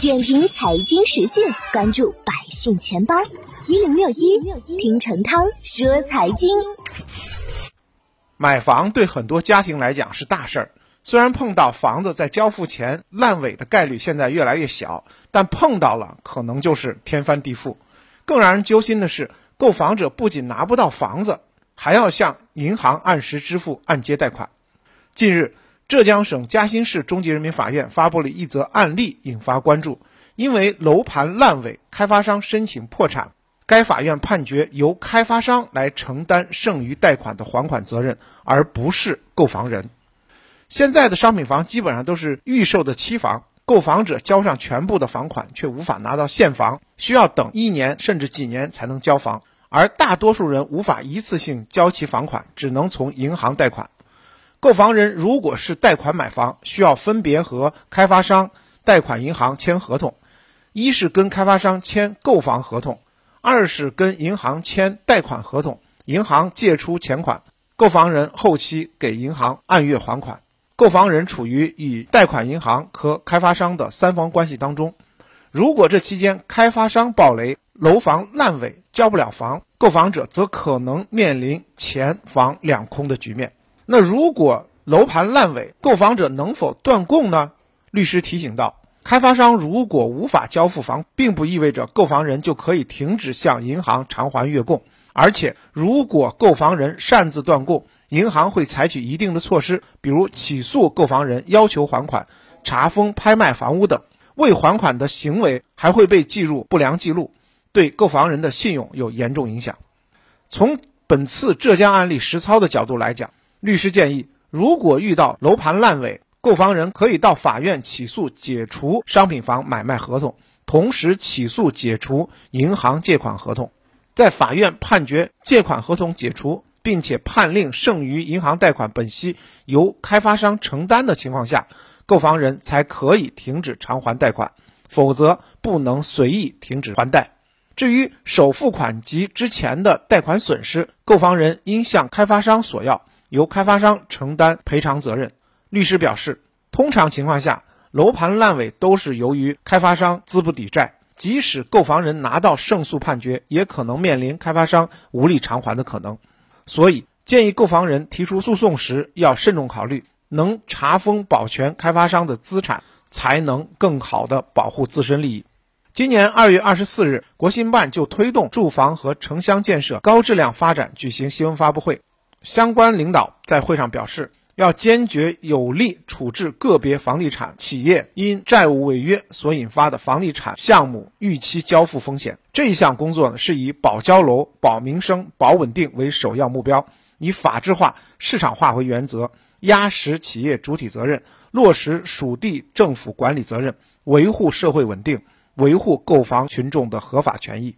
点评财经时讯，关注百姓钱包一零六一，听陈涛说财经。买房对很多家庭来讲是大事儿，虽然碰到房子在交付前烂尾的概率现在越来越小，但碰到了可能就是天翻地覆。更让人揪心的是，购房者不仅拿不到房子，还要向银行按时支付按揭贷款。近日，浙江省嘉兴市中级人民法院发布了一则案例，引发关注。因为楼盘烂尾，开发商申请破产，该法院判决由开发商来承担剩余贷款的还款责任，而不是购房人。现在的商品房基本上都是预售的期房，购房者交上全部的房款，却无法拿到现房，需要等一年甚至几年才能交房，而大多数人无法一次性交齐房款，只能从银行贷款。购房人如果是贷款买房，需要分别和开发商、贷款银行签合同，一是跟开发商签购房合同，二是跟银行签贷款合同，银行借出钱款，购房人后期给银行按月还款。购房人处于与贷款银行和开发商的三方关系当中，如果这期间开发商暴雷，楼房烂尾，交不了房，购房者则可能面临钱房两空的局面。那如果楼盘烂尾，购房者能否断供呢？律师提醒到，开发商如果无法交付房，并不意味着购房人就可以停止向银行偿还月供。而且，如果购房人擅自断供，银行会采取一定的措施，比如起诉购房人要求还款、查封拍卖房屋等。未还款的行为还会被记入不良记录，对购房人的信用有严重影响。从本次浙江案例实操的角度来讲，律师建议，如果遇到楼盘烂尾，购房人可以到法院起诉解除商品房买卖合同，同时起诉解除银行借款合同。在法院判决借款合同解除，并且判令剩余银行贷款本息由开发商承担的情况下，购房人才可以停止偿还贷款，否则不能随意停止还贷。至于首付款及之前的贷款损失，购房人应向开发商索要。由开发商承担赔偿责任。律师表示，通常情况下，楼盘烂尾都是由于开发商资不抵债，即使购房人拿到胜诉判决，也可能面临开发商无力偿还的可能。所以，建议购房人提出诉讼时要慎重考虑，能查封保全开发商的资产，才能更好的保护自身利益。今年二月二十四日，国新办就推动住房和城乡建设高质量发展举行新闻发布会。相关领导在会上表示，要坚决有力处置个别房地产企业因债务违约所引发的房地产项目逾期交付风险。这一项工作呢，是以保交楼、保民生、保稳定为首要目标，以法治化、市场化为原则，压实企业主体责任，落实属地政府管理责任，维护社会稳定，维护购房群众的合法权益。